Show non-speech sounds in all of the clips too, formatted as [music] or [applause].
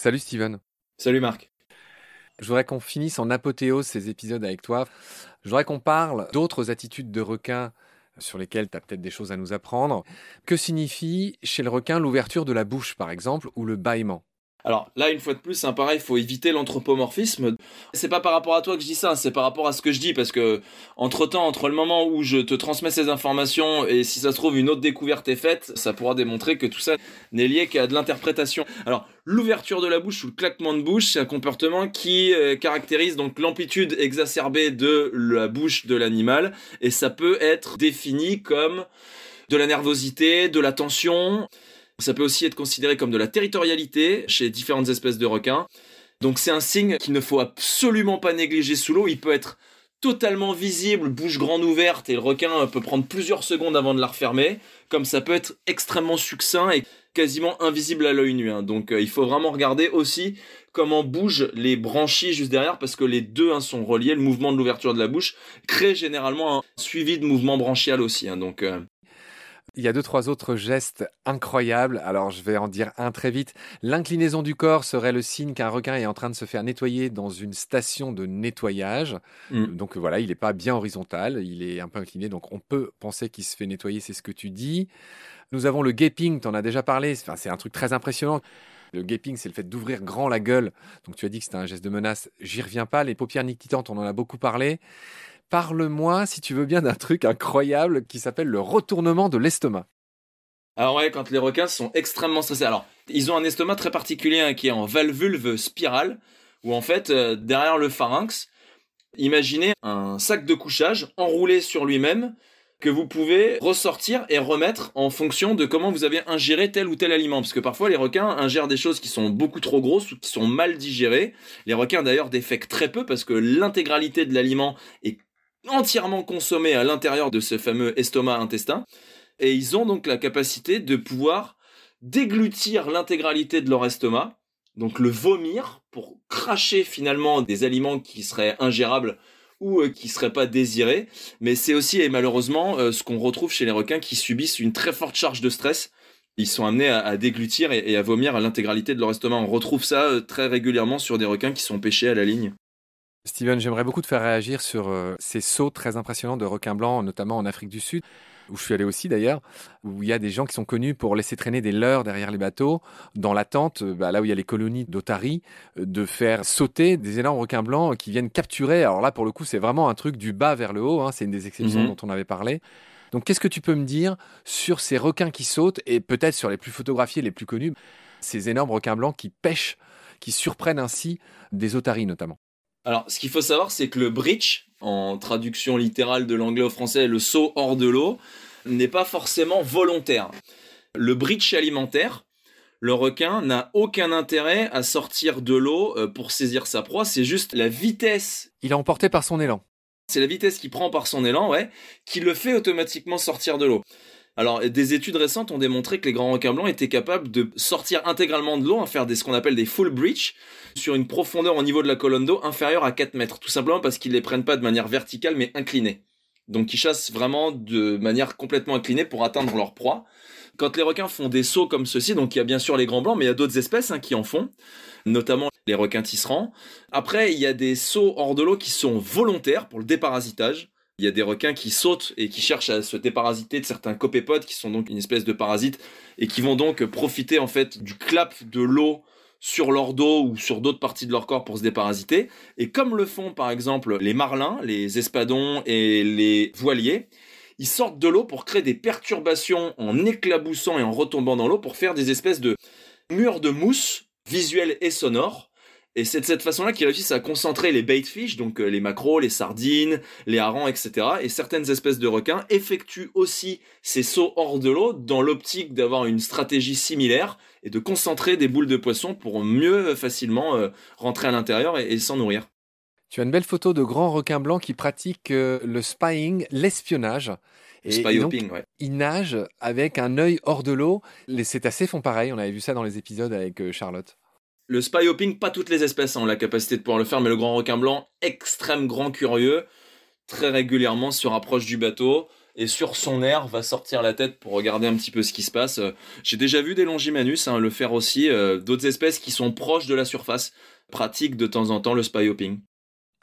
Salut Steven. Salut Marc. Je voudrais qu'on finisse en apothéose ces épisodes avec toi. Je voudrais qu'on parle d'autres attitudes de requins sur lesquelles tu as peut-être des choses à nous apprendre. Que signifie chez le requin l'ouverture de la bouche, par exemple, ou le bâillement? Alors là, une fois de plus, hein, pareil, il faut éviter l'anthropomorphisme. C'est pas par rapport à toi que je dis ça, c'est par rapport à ce que je dis, parce que entre temps, entre le moment où je te transmets ces informations et si ça se trouve une autre découverte est faite, ça pourra démontrer que tout ça n'est lié qu'à de l'interprétation. Alors l'ouverture de la bouche ou le claquement de bouche, c'est un comportement qui euh, caractérise donc l'amplitude exacerbée de la bouche de l'animal et ça peut être défini comme de la nervosité, de la tension. Ça peut aussi être considéré comme de la territorialité chez différentes espèces de requins. Donc c'est un signe qu'il ne faut absolument pas négliger sous l'eau. Il peut être totalement visible, bouche grande ouverte, et le requin peut prendre plusieurs secondes avant de la refermer, comme ça peut être extrêmement succinct et quasiment invisible à l'œil nu. Hein. Donc euh, il faut vraiment regarder aussi comment bougent les branchies juste derrière, parce que les deux hein, sont reliés. Le mouvement de l'ouverture de la bouche crée généralement un suivi de mouvement branchial aussi. Hein. Donc euh, il y a deux, trois autres gestes incroyables. Alors, je vais en dire un très vite. L'inclinaison du corps serait le signe qu'un requin est en train de se faire nettoyer dans une station de nettoyage. Mm. Donc, voilà, il n'est pas bien horizontal. Il est un peu incliné. Donc, on peut penser qu'il se fait nettoyer. C'est ce que tu dis. Nous avons le gaping. Tu en as déjà parlé. Enfin, c'est un truc très impressionnant. Le gaping, c'est le fait d'ouvrir grand la gueule. Donc, tu as dit que c'était un geste de menace. J'y reviens pas. Les paupières nictitantes, on en a beaucoup parlé. Parle-moi, si tu veux bien, d'un truc incroyable qui s'appelle le retournement de l'estomac. Alors ouais, quand les requins sont extrêmement stressés. Alors, ils ont un estomac très particulier hein, qui est en valvulve spirale, où en fait, euh, derrière le pharynx, imaginez un sac de couchage enroulé sur lui-même que vous pouvez ressortir et remettre en fonction de comment vous avez ingéré tel ou tel aliment. Parce que parfois les requins ingèrent des choses qui sont beaucoup trop grosses ou qui sont mal digérées. Les requins d'ailleurs défèquent très peu parce que l'intégralité de l'aliment est entièrement consommé à l'intérieur de ce fameux estomac-intestin. Et ils ont donc la capacité de pouvoir déglutir l'intégralité de leur estomac, donc le vomir pour cracher finalement des aliments qui seraient ingérables ou euh, qui seraient pas désirés. Mais c'est aussi et malheureusement euh, ce qu'on retrouve chez les requins qui subissent une très forte charge de stress. Ils sont amenés à, déglutir et, à vomir à l'intégralité de leur estomac. On retrouve ça euh, très régulièrement sur des requins qui sont pêchés à la ligne. Steven, j'aimerais beaucoup te faire réagir sur euh, ces sauts très impressionnants de requins blancs, notamment en Afrique du Sud, où je suis allé aussi d'ailleurs, où il y a des gens qui sont connus pour laisser traîner des leurres derrière les bateaux, dans l'attente, euh, bah, là où il y a les colonies d'otaries, euh, de faire sauter des énormes requins blancs qui viennent capturer. Alors là, pour le coup, c'est vraiment un truc du bas vers le haut, hein, c'est une des exceptions mhm. dont on avait parlé. Donc qu'est-ce que tu peux me dire sur ces requins qui sautent, et peut-être sur les plus photographiés, les plus connus, ces énormes requins blancs qui pêchent, qui surprennent ainsi des otaries notamment? Alors, ce qu'il faut savoir, c'est que le breach, en traduction littérale de l'anglais au français, le saut hors de l'eau, n'est pas forcément volontaire. Le breach alimentaire, le requin n'a aucun intérêt à sortir de l'eau euh, pour saisir sa proie, c'est juste la vitesse. Il est emporté par son élan. C'est la vitesse qu'il prend par son élan, ouais, qui le fait automatiquement sortir de l'eau. Alors, des études récentes ont démontré que les grands requins blancs étaient capables de sortir intégralement de l'eau, à faire des, ce qu'on appelle des full breach, sur une profondeur au niveau de la colonne d'eau inférieure à 4 mètres, tout simplement parce qu'ils les prennent pas de manière verticale mais inclinée. Donc ils chassent vraiment de manière complètement inclinée pour atteindre leur proie. Quand les requins font des sauts comme ceci, donc il y a bien sûr les grands blancs, mais il y a d'autres espèces hein, qui en font, notamment les requins tisserands. Après, il y a des sauts hors de l'eau qui sont volontaires pour le déparasitage. Il y a des requins qui sautent et qui cherchent à se déparasiter de certains copépodes qui sont donc une espèce de parasites et qui vont donc profiter en fait du clap de l'eau sur leur dos ou sur d'autres parties de leur corps pour se déparasiter. Et comme le font par exemple les marlins, les espadons et les voiliers, ils sortent de l'eau pour créer des perturbations en éclaboussant et en retombant dans l'eau pour faire des espèces de murs de mousse visuels et sonores et c'est de cette façon-là qu'ils réussissent à concentrer les baitfish, donc euh, les maquereaux, les sardines, les harengs, etc. Et certaines espèces de requins effectuent aussi ces sauts hors de l'eau dans l'optique d'avoir une stratégie similaire et de concentrer des boules de poisson pour mieux euh, facilement euh, rentrer à l'intérieur et, s'en nourrir. Tu as une belle photo de grands requins blancs qui pratiquent le spying, l'espionnage. Et, Spyhopping, ouais. Ils nagent avec un œil hors de l'eau. Les cétacés font pareil, on avait vu ça dans les épisodes avec Charlotte. Le spy hopping, pas toutes les espèces ont la capacité de pouvoir le faire, mais le grand requin blanc, extrême grand curieux, très régulièrement se rapproche du bateau, et sur son air va sortir la tête pour regarder un petit peu ce qui se passe. J'ai déjà vu des longimanus hein, le faire aussi, d'autres espèces qui sont proches de la surface pratiquent de temps en temps le spy hopping.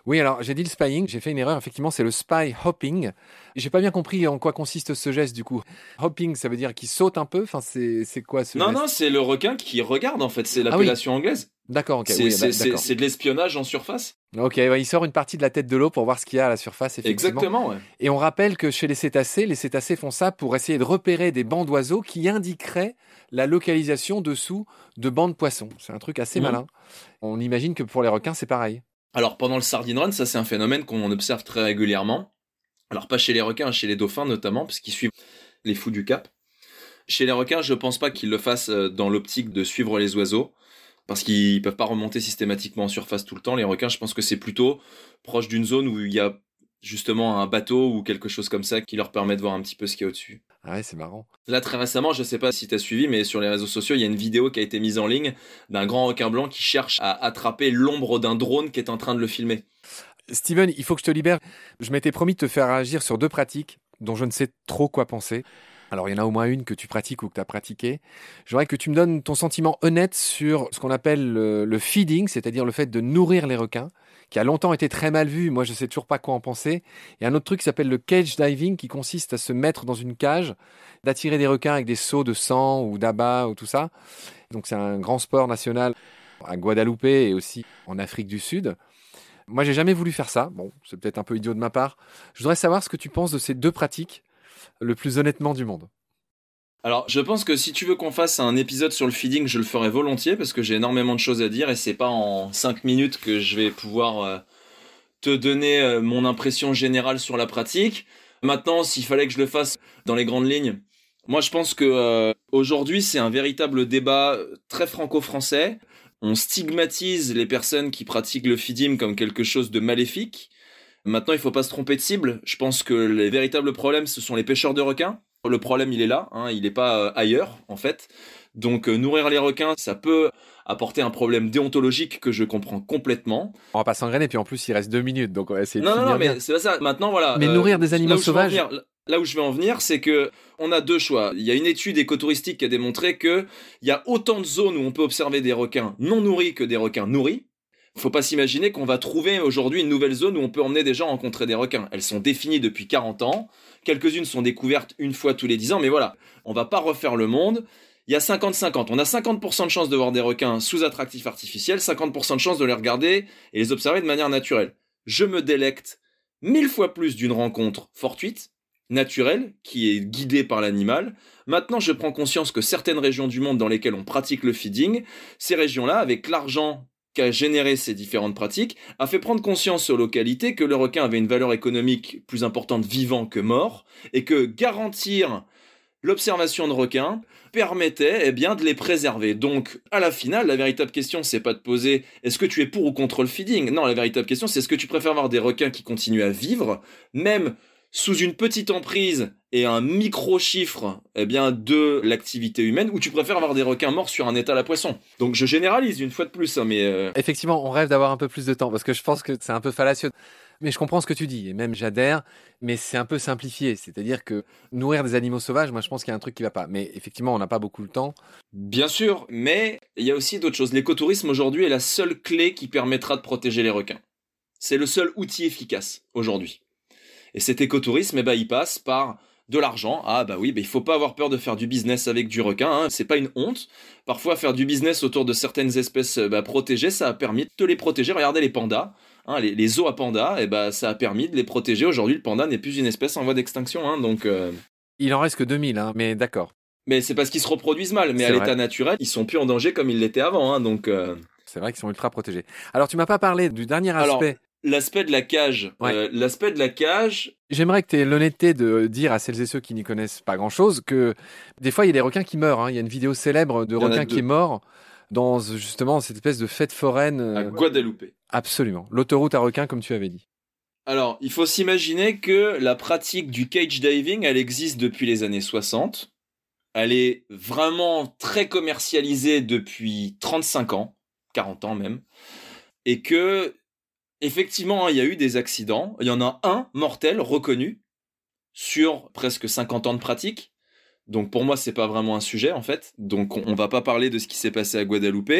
Oui, alors j'ai dit le spying, j'ai fait une erreur. Effectivement, c'est le spy hopping. J'ai pas bien compris en quoi consiste ce geste du coup. Hopping, ça veut dire qu'il saute un peu? Enfin, c'est quoi ce Non, non, c'est le requin qui regarde en fait. C'est ah l'appellation anglaise. D'accord, ok. C'est de l'espionnage en surface. Ok, il sort une partie de la tête de l'eau pour voir ce qu'il y a à la surface. Effectivement. Exactement, ouais. Et on rappelle que chez les cétacés, les cétacés font ça pour essayer de repérer des bancs d'oiseaux qui indiqueraient la localisation dessous de bancs de poissons. C'est un truc assez mmh. malin. On imagine que pour les requins, c'est pareil. Alors pendant le sardine run, ça c'est un phénomène qu'on observe très régulièrement. Alors pas chez les requins, chez les dauphins notamment, parce qu'ils suivent les fous du cap. Chez les requins, je pense pas qu'ils le fassent euh, dans l'optique de suivre les oiseaux, parce qu'ils peuvent pas remonter systématiquement en surface tout le temps. Les requins, je pense que c'est plutôt proche d'une zone où il y a justement un bateau ou quelque chose comme ça qui leur permet de voir un petit peu ce qu'il y a au-dessus. Ah ouais, c'est marrant. Là, très récemment, je sais pas si tu as suivi, mais sur les réseaux sociaux, il y a une vidéo qui a été mise en ligne d'un grand requin blanc qui cherche à attraper l'ombre d'un drone qui est en train de le filmer. Steven, il faut que je te libère. Je m'étais promis de te faire agir sur deux pratiques dont je ne sais trop quoi penser. Alors, il y en a au moins une que tu pratiques ou que tu as pratiquée. J'aimerais que tu me donnes ton sentiment honnête sur ce qu'on appelle le feeding, c'est-à-dire le fait de nourrir les requins qui a longtemps été très mal vu. Moi, je sais toujours pas quoi en penser. Il y a un autre truc qui s'appelle le cage diving, qui consiste à se mettre dans une cage, d'attirer des requins avec des seaux de sang ou d'abat ou tout ça. Donc, c'est un grand sport national à Guadeloupe et aussi en Afrique du Sud. Moi, j'ai jamais voulu faire ça. Bon, c'est peut-être un peu idiot de ma part. Je voudrais savoir ce que tu penses de ces deux pratiques, le plus honnêtement du monde. Alors, je pense que si tu veux qu'on fasse un épisode sur le feeding, je le ferai volontiers parce que j'ai énormément de choses à dire et c'est pas en 5 minutes que je vais pouvoir euh, te donner euh, mon impression générale sur la pratique. Maintenant, s'il fallait que je le fasse dans les grandes lignes, moi je pense que euh, aujourd'hui c'est un véritable débat très franco-français. On stigmatise les personnes qui pratiquent le feeding comme quelque chose de maléfique. Maintenant, il faut pas se tromper de cible. Je pense que les véritables problèmes, ce sont les pêcheurs de requins le problème, il est là, hein, il n'est pas euh, ailleurs, en fait. Donc, euh, nourrir les requins, ça peut apporter un problème déontologique que je comprends complètement. On va pas s'engrainer, puis en plus, il reste deux minutes, donc on va essayer non, de Non, non, mais c'est pas ça. Maintenant, voilà. Mais nourrir des euh, animaux sauvages. là où je vais en venir, c'est que on a deux choix. Il y a une étude écotouristique qui a démontré que il y a autant de zones où on peut observer des requins non nourris que des requins nourris. Faut pas s'imaginer qu'on va trouver aujourd'hui une nouvelle zone où on peut emmener des gens rencontrer des requins. Elles sont définies depuis 40 ans. Quelques-unes sont découvertes une fois tous les 10 ans, mais voilà. On va pas refaire le monde. Il y a 50-50. On a 50% de chances de voir des requins sous attractifs artificiels, 50% de chances de les regarder et les observer de manière naturelle. Je me délecte mille fois plus d'une rencontre fortuite, naturelle, qui est guidée par l'animal. Maintenant, je prends conscience que certaines régions du monde dans lesquelles on pratique le feeding, ces régions-là, avec l'argent a généré ces différentes pratiques, a fait prendre conscience aux localités que le requin avait une valeur économique plus importante vivant que mort, et que garantir l'observation de requins permettait eh bien de les préserver. Donc à la finale, la véritable question c'est pas de poser est-ce que tu es pour ou contre le feeding? Non, la véritable question c'est est-ce que tu préfères avoir des requins qui continuent à vivre même sous une petite emprise et un micro-chiffre eh bien, de l'activité humaine, ou tu préfères avoir des requins morts sur un étal à poisson? Donc je généralise une fois de plus, hein, mais... Euh, Effectivement, on rêve d'avoir un peu plus de temps, parce que je pense que c'est un peu fallacieux. Mais je comprends ce que tu dis, et même j'adhère, mais c'est un peu simplifié. C'est-à-dire que nourrir des animaux sauvages, moi je pense qu'il y a un truc qui va pas. Mais effectivement, on n'a pas beaucoup de temps. Bien sûr, mais il y a aussi d'autres choses. L'écotourisme aujourd'hui est la seule clé qui permettra de protéger les requins. C'est le seul outil efficace aujourd'hui. Et cet écotourisme, eh ben, il passe par de l'argent. Ah bah oui, bah, il faut pas avoir peur de faire du business avec du requin, hein. c'est pas une honte. Parfois faire du business autour de certaines espèces bah, protégées, ça a permis de les protéger. Regardez les pandas, hein, les, les, zoos à pandas, et eh bah, ça a permis de les protéger. Aujourd'hui, le panda n'est plus une espèce en voie d'extinction, hein, donc. Euh, il en reste que 2000, mais d'accord. Mais c'est parce qu'ils se reproduisent mal, mais à l'état naturel, ils sont plus en danger comme ils l'étaient avant, donc. Euh, c'est vrai qu'ils sont ultra protégés. Alors tu m'as pas parlé du dernier aspect l'aspect de la cage. Euh, l'aspect de la cage. J'aimerais que tu aies l'honnêteté de dire à celles et ceux qui n'y connaissent pas grand-chose que des fois, il y a des requins qui meurent. Hein. Il y a une vidéo célèbre de requin qui est mort dans justement cette espèce de fête foraine. À euh, Guadeloupe. Absolument. L'autoroute à requins, comme tu avais dit. Alors, il faut s'imaginer que la pratique du cage diving, elle existe depuis les années 60. Elle est vraiment très commercialisée depuis 35 ans, 40 ans même. Et que Effectivement, hein, il y a eu des accidents. Il y en a un mortel reconnu sur presque 50 ans de pratique. Donc pour moi, c'est pas vraiment un sujet en fait. Donc on, va pas parler de ce qui s'est passé à Guadeloupe.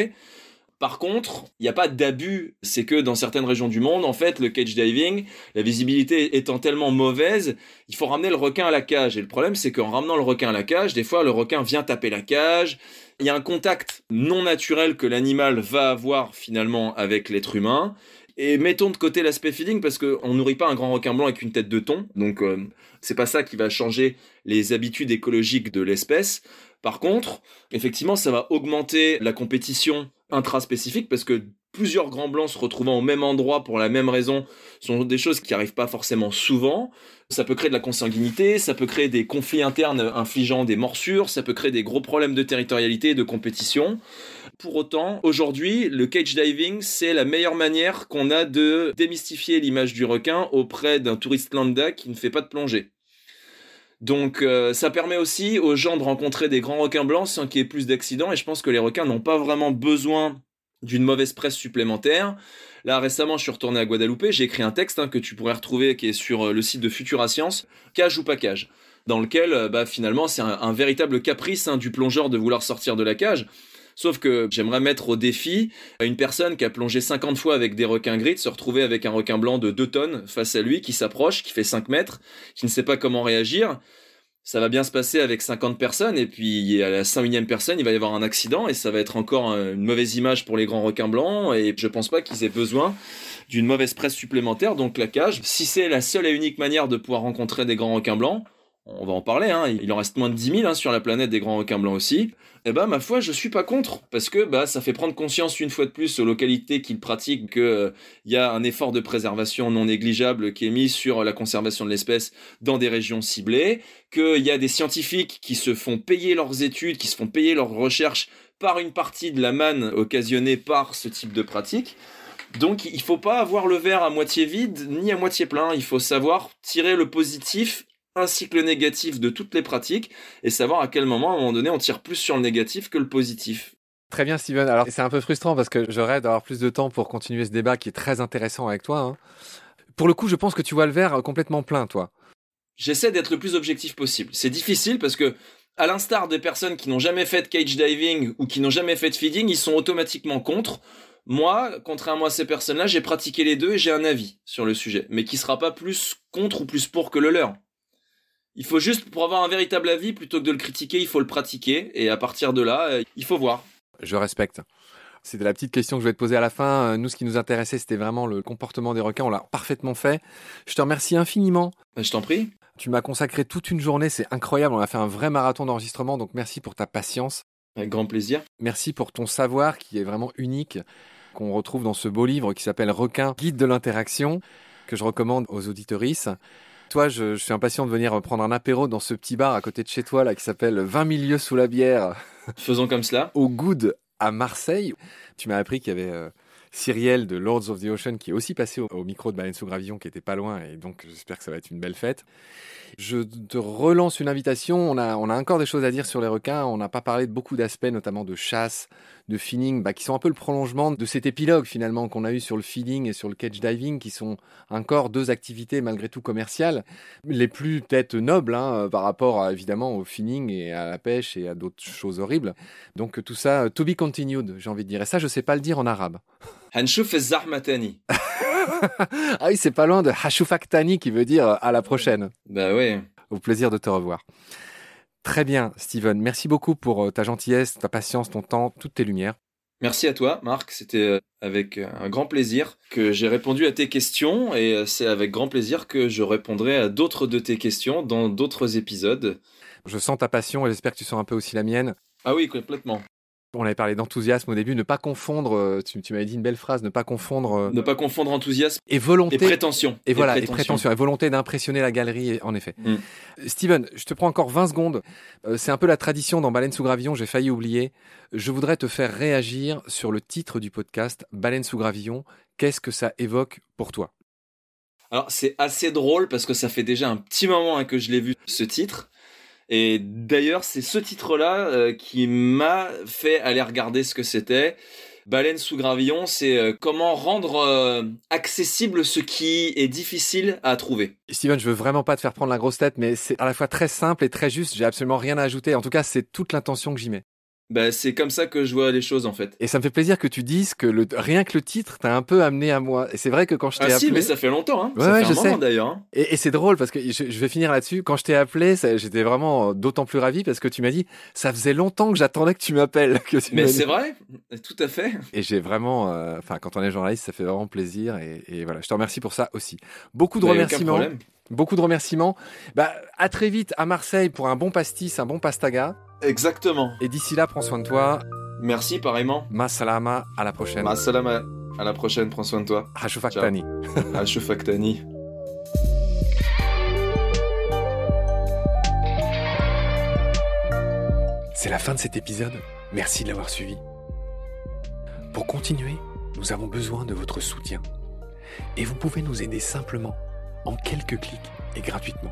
Par contre, il n'y a pas d'abus. C'est que dans certaines régions du monde, en fait, le cage diving, la visibilité étant tellement mauvaise, il faut ramener le requin à la cage. Et le problème, c'est qu'en ramenant le requin à la cage, des fois, le requin vient taper la cage. Il y a un contact non naturel que l'animal va avoir finalement avec l'être humain. Et mettons de côté l'aspect feeding parce qu'on nourrit pas un grand requin blanc avec une tête de thon. Donc, euh, c'est pas ça qui va changer les habitudes écologiques de l'espèce. Par contre, effectivement, ça va augmenter la compétition intraspécifique parce que plusieurs grands blancs se retrouvant au même endroit pour la même raison sont des choses qui n'arrivent pas forcément souvent. Ça peut créer de la consanguinité, ça peut créer des conflits internes infligeant des morsures, ça peut créer des gros problèmes de territorialité et de compétition. Pour autant, aujourd'hui, le cage diving, c'est la meilleure manière qu'on a de démystifier l'image du requin auprès d'un touriste lambda qui ne fait pas de plongée. Donc euh, ça permet aussi aux gens de rencontrer des grands requins blancs sans qu'il y ait plus d'accidents et je pense que les requins n'ont pas vraiment besoin d'une mauvaise presse supplémentaire. Là récemment je suis retourné à Guadeloupe, j'ai écrit un texte hein, que tu pourrais retrouver qui est sur euh, le site de Futura Science, cage ou pas cage, dans lequel euh, bah, finalement c'est un, véritable caprice hein, du plongeur de vouloir sortir de la cage. Sauf que j'aimerais mettre au défi à une personne qui a plongé 50 fois avec des requins gris de se retrouver avec un requin blanc de 2 tonnes face à lui qui s'approche, qui fait 5 mètres, qui ne sait pas comment réagir. Ça va bien se passer avec 50 personnes et puis à la 101e personne, il va y avoir un accident et ça va être encore une mauvaise image pour les grands requins blancs et je pense pas qu'ils aient besoin d'une mauvaise presse supplémentaire. Donc la cage, si c'est la seule et unique manière de pouvoir rencontrer des grands requins blancs, on va en parler, hein, il en reste moins de 10 000 hein, sur la planète des grands requins blancs aussi, eh ben ma foi, je suis pas contre, parce que bah, ça fait prendre conscience une fois de plus aux localités qu'ils pratiquent qu'il euh, y a un effort de préservation non négligeable qui est mis sur la conservation de l'espèce dans des régions ciblées, qu'il y a des scientifiques qui se font payer leurs études, qui se font payer leurs recherches par une partie de la manne occasionnée par ce type de pratique. Donc il faut pas avoir le verre à moitié vide ni à moitié plein, il faut savoir tirer le positif un cycle négatif de toutes les pratiques et savoir à quel moment, à un moment donné, on tire plus sur le négatif que le positif. Très bien, Steven. Alors, c'est un peu frustrant parce que j'aurais d'avoir plus de temps pour continuer ce débat qui est très intéressant avec toi. Hein. Pour le coup, je pense que tu vois le verre complètement plein, toi. J'essaie d'être le plus objectif possible. C'est difficile parce que, à l'instar des personnes qui n'ont jamais fait de cage diving ou qui n'ont jamais fait de feeding, ils sont automatiquement contre. Moi, contrairement à ces personnes-là, j'ai pratiqué les deux et j'ai un avis sur le sujet, mais qui sera pas plus contre ou plus pour que le leur. Il faut juste, pour avoir un véritable avis, plutôt que de le critiquer, il faut le pratiquer. Et à partir de là, euh, il faut voir. Je respecte. C'était la petite question que je vais te poser à la fin. Euh, nous, ce qui nous intéressait, c'était vraiment le comportement des requins. On l'a parfaitement fait. Je te remercie infiniment. Bah, je t'en prie. Tu m'as consacré toute une journée. C'est incroyable. On a fait un vrai marathon d'enregistrement. Donc, merci pour ta patience. Avec grand plaisir. Merci pour ton savoir qui est vraiment unique, qu'on retrouve dans ce beau livre qui s'appelle Requin, guide de l'interaction, que je recommande aux auditorices. Toi, je, suis impatient de venir prendre un apéro dans ce petit bar à côté de chez toi là qui s'appelle 20 milieux sous la bière. Faisons comme cela. Au Good à Marseille. Tu m'as appris qu'il y avait euh, Cyriel de Lords of the Ocean qui est aussi passé au, micro de Baleine sous Gravillon qui était pas loin et donc j'espère que ça va être une belle fête. Je te relance une invitation. On a, on a encore des choses à dire sur les requins. On n'a pas parlé de beaucoup d'aspects, notamment de chasse, de feeding, bah, qui sont un peu le prolongement de cet épilogue finalement qu'on a eu sur le feeding et sur le cage diving, qui sont encore deux activités malgré tout commerciales, les plus peut-être nobles hein, par rapport évidemment au feeding et à la pêche et à d'autres choses horribles. Donc tout ça, to be continued, j'ai envie de dire. Et ça, je sais pas le dire en arabe. [laughs] Ah oui, c'est pas loin de Hashoufaktani qui veut dire à la prochaine. Bah oui. Au plaisir de te revoir. Très bien, Steven. Merci beaucoup pour euh, ta gentillesse, ta patience, ton temps, toutes tes lumières. Merci à toi, Marc. C'était euh, avec euh, un grand plaisir que j'ai répondu à tes questions et c'est avec grand plaisir que je répondrai à d'autres de tes questions dans d'autres épisodes. Je sens ta passion et j'espère que tu sens un peu aussi la mienne. Ah oui, complètement. On avait parlé d'enthousiasme au début, ne pas confondre, euh, tu, m'avais dit une belle phrase, ne pas confondre... Euh, ne pas confondre enthousiasme et volonté. Et prétention. Et, voilà, et prétention, et volonté d'impressionner la galerie, en effet. Mm. Steven, je te prends encore 20 secondes. Euh, c'est un peu la tradition dans Baleine sous gravillon, j'ai failli oublier. Je voudrais te faire réagir sur le titre du podcast, Baleine sous gravillon. Qu'est-ce que ça évoque pour toi? Alors c'est assez drôle parce que ça fait déjà un petit moment hein, que je l'ai vu ce titre et d'ailleurs, c'est ce titre-là euh, qui m'a fait aller regarder ce que c'était. Baleine sous gravillon, c'est euh, comment rendre euh, accessible ce qui est difficile à trouver. Steven, je veux vraiment pas te faire prendre la grosse tête, mais c'est à la fois très simple et très juste. J'ai absolument rien à ajouter. En tout cas, c'est toute l'intention que j'y mets. Bah, c'est comme ça que je vois les choses en fait. Et ça me fait plaisir que tu dises que le, rien que le titre t'a un peu amené à moi. Et c'est vrai que quand je t'ai ah appelé. si, mais ça fait longtemps, hein. Ouais, ça ouais, fait je un sais. d'ailleurs. hein. Et, et c'est drôle parce que je, je vais finir là-dessus. Quand je t'ai appelé, j'étais vraiment d'autant plus ravi parce que tu m'as dit ça faisait longtemps que j'attendais que tu m'appelles. Mais c'est vrai, tout à fait. Et j'ai vraiment, euh, enfin, quand on est journaliste, ça fait vraiment plaisir. Et, et voilà, je te remercie pour ça aussi. Beaucoup de Bah, a aucun remerciements. problème. Beaucoup de remerciements. Bah, à très vite à Marseille pour un bon pastis, un bon pastaga. Exactement. Et d'ici là, prends soin de toi. Merci pareillement. Ma salama, à la prochaine. Ma salama. À la prochaine, prends soin de toi. Hashufak tani. Ashufaktani. C'est la fin de cet épisode. Merci de l'avoir suivi. Pour continuer, nous avons besoin de votre soutien. Et vous pouvez nous aider simplement, en quelques clics et gratuitement.